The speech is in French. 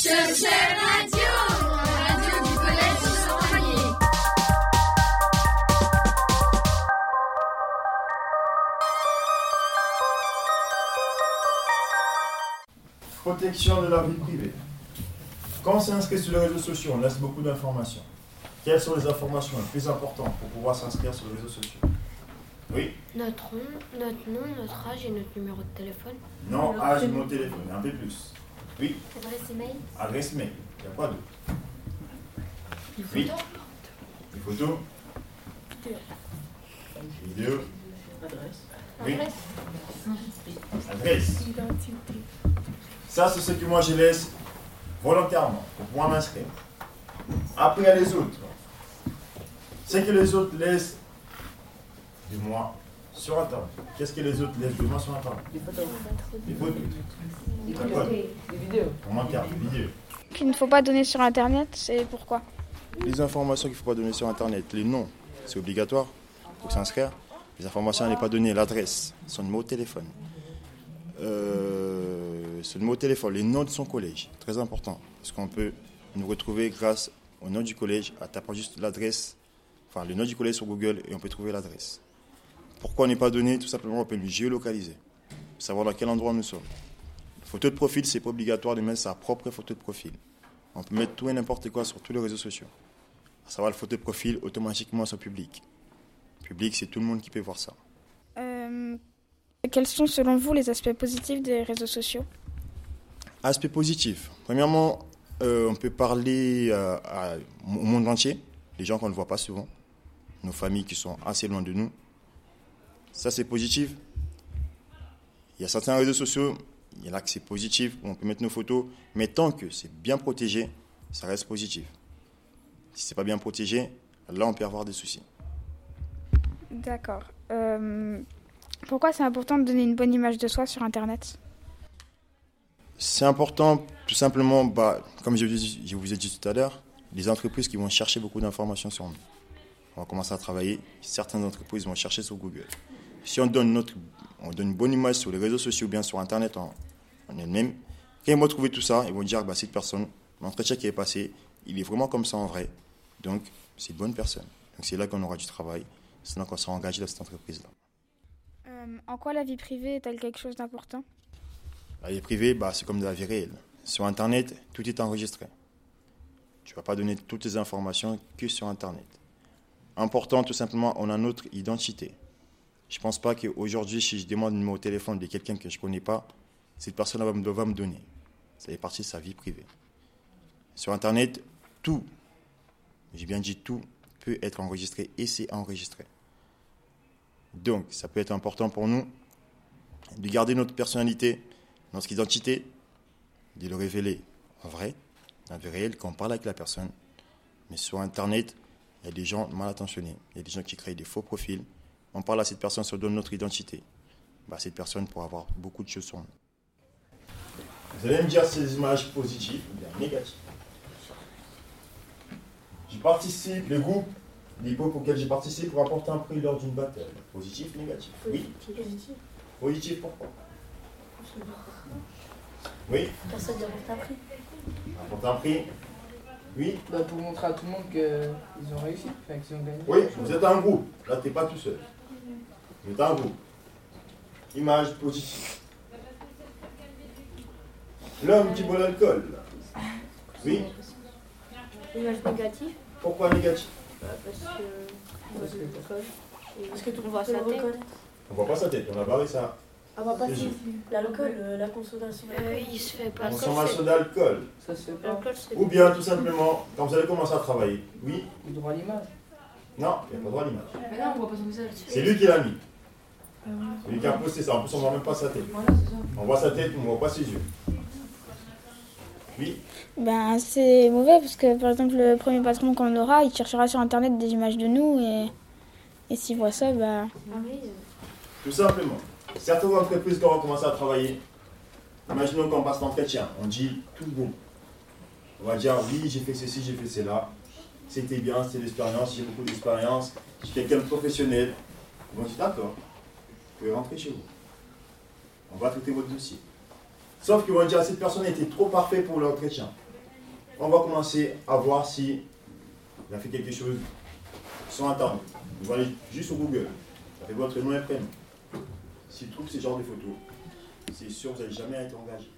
Radio, radio du collège Saint-Vallier. Protection de la vie privée. Quand on s'inscrit sur les réseaux sociaux, on laisse beaucoup d'informations. Quelles sont les informations les plus importantes pour pouvoir s'inscrire sur les réseaux sociaux Oui Notre nom, notre nom, notre âge et notre numéro de téléphone. Non, âge, numéro de téléphone, un peu plus. Oui. Adresse email. Adresse mail, il n'y a pas d'autre? Oui. Des photos Vidéo. Oui. Adresse. Ça, c'est ce que moi je laisse volontairement pour pouvoir m'inscrire. Après, les autres. Ce que les autres laissent de moi sur Internet. Qu'est-ce que les autres laissent de moi sur Internet Des photos. Des photos. Des D'accord. Des vidéos. Pour ma carte vidéo. Qu'il ne faut pas donner sur Internet, c'est pourquoi Les informations qu'il ne faut pas donner sur Internet, les noms, c'est obligatoire pour s'inscrire. Les informations à ne pas donner, l'adresse, son numéro de téléphone, euh, son numéro de téléphone, les noms de son collège, très important, parce qu'on peut nous retrouver grâce au nom du collège, à tapant juste l'adresse, enfin le nom du collège sur Google et on peut trouver l'adresse. Pourquoi n'est pas donné Tout simplement, on peut lui géolocaliser, savoir dans quel endroit nous sommes. Photo de profil, c'est pas obligatoire de mettre sa propre photo de profil. On peut mettre tout et n'importe quoi sur tous les réseaux sociaux. À savoir, le photo de profil, automatiquement, c'est public. Public, c'est tout le monde qui peut voir ça. Euh, Quels sont selon vous les aspects positifs des réseaux sociaux? Aspect positif. Premièrement, euh, on peut parler euh, à- au monde entier, les gens qu'on ne voit pas souvent, nos familles qui sont assez loin de nous. Ça, c'est positif. Il y a certains réseaux sociaux, il y en a que c'est positif, où on peut mettre nos photos, mais tant que c'est bien protégé, ça reste positif. Si c'est pas bien protégé, là, on peut avoir des soucis. D'accord. Euh, pourquoi c'est important de donner une bonne image de soi sur Internet? C'est important, tout simplement, bah, comme je vous, ai- je vous ai dit tout à l'heure, les entreprises qui vont chercher beaucoup d'informations sur nous. On va commencer à travailler. Certaines entreprises vont chercher sur Google. Si on donne, notre, on donne une bonne image sur les réseaux sociaux ou bien sur Internet en, en elle-même, quand ils vont trouver tout ça, ils vont dire bah, cette personne, l'entretien qui est passé, il est vraiment comme ça en vrai. Donc, c'est une bonne personne. Donc, c'est là qu'on aura du travail. C'est là qu'on sera engagé dans cette entreprise-là. Euh, En quoi la vie privée est-elle quelque chose d'important? La vie privée, bah, c'est comme de la vie réelle. Sur Internet, tout est enregistré. Tu ne vas pas donner toutes les informations que sur Internet. Important, tout simplement, on a notre identité. Je ne pense pas qu'aujourd'hui, si je demande un numéro de téléphone de quelqu'un que je ne connais pas, cette personne va me, va me donner. Ça fait partie de sa vie privée. Sur Internet, tout, j'ai bien dit tout, peut être enregistré et c'est enregistré. Donc, ça peut être important pour nous de garder notre personnalité, notre identité, de le révéler en vrai, en vie réelle, quand on parle avec la personne. Mais sur Internet, il y a des gens mal intentionnés. Il y a des gens qui créent des faux profils. On parle à cette personne, ça donne notre identité. Bah, cette personne pourra avoir beaucoup de choses sur nous. Vous allez me dire des images positives ou bien négatives. Je participe, le groupe, les groupes auxquels j'ai participé pour apporter un prix lors d'une bataille. Positif, négatif? Oui. Positif. Positif, pourquoi? Oui. Personne ne remporte un prix. Apporter un prix? Oui. Bah, pour montrer à tout le monde qu'ils ont réussi, qu'ils ont gagné. Oui, vous êtes un groupe. Là, tu n'es pas tout seul. Groupe. Image positive. L'homme qui boit l'alcool. Oui. Image négative. Pourquoi négatif Bah, parce que. Parce que- Parce que tout le monde voit sa tête. On voit pas sa tête, on a barré ça. Ah, bah, C'est juste. L'alcool, euh, la consommation. Euh, il se fait pas. Consommation d'alcool. Ça se fait pas. C'est. Ou bien, tout simplement, quand vous allez commencer à travailler. Oui. Le droit à l'image. Non, il n'y a pas droit à l'image. Mais là, on voit pas son visage. C'est lui qui l'a mis. C'est lui qui a posté ça. En plus, on ne voit même pas sa tête. On voit sa tête, mais on ne voit pas ses yeux. Oui. Ben, c'est mauvais parce que par exemple, le premier patron qu'on aura, il cherchera sur Internet des images de nous et, et s'il voit ça, bah. Ah oui. Tout simplement. Certaines entreprises, quand on commence à travailler, imaginons qu'on passe l'entretien, on dit tout bon. On va dire oui, j'ai fait ceci, j'ai fait cela. C'était bien, c'était l'expérience, j'ai beaucoup d'expérience, je suis quelqu'un de professionnel. Ils vont dire d'accord, vous pouvez rentrer chez vous. On va traiter votre dossier. Sauf qu'ils vont dire cette personne était trop parfaite pour l'entretien. On va commencer à voir si il a fait quelque chose sur Internet. Vous allez juste sur Google, avec votre nom et prénom. S'il trouve ce genre de photos, c'est sûr que vous n'allez jamais être engagé.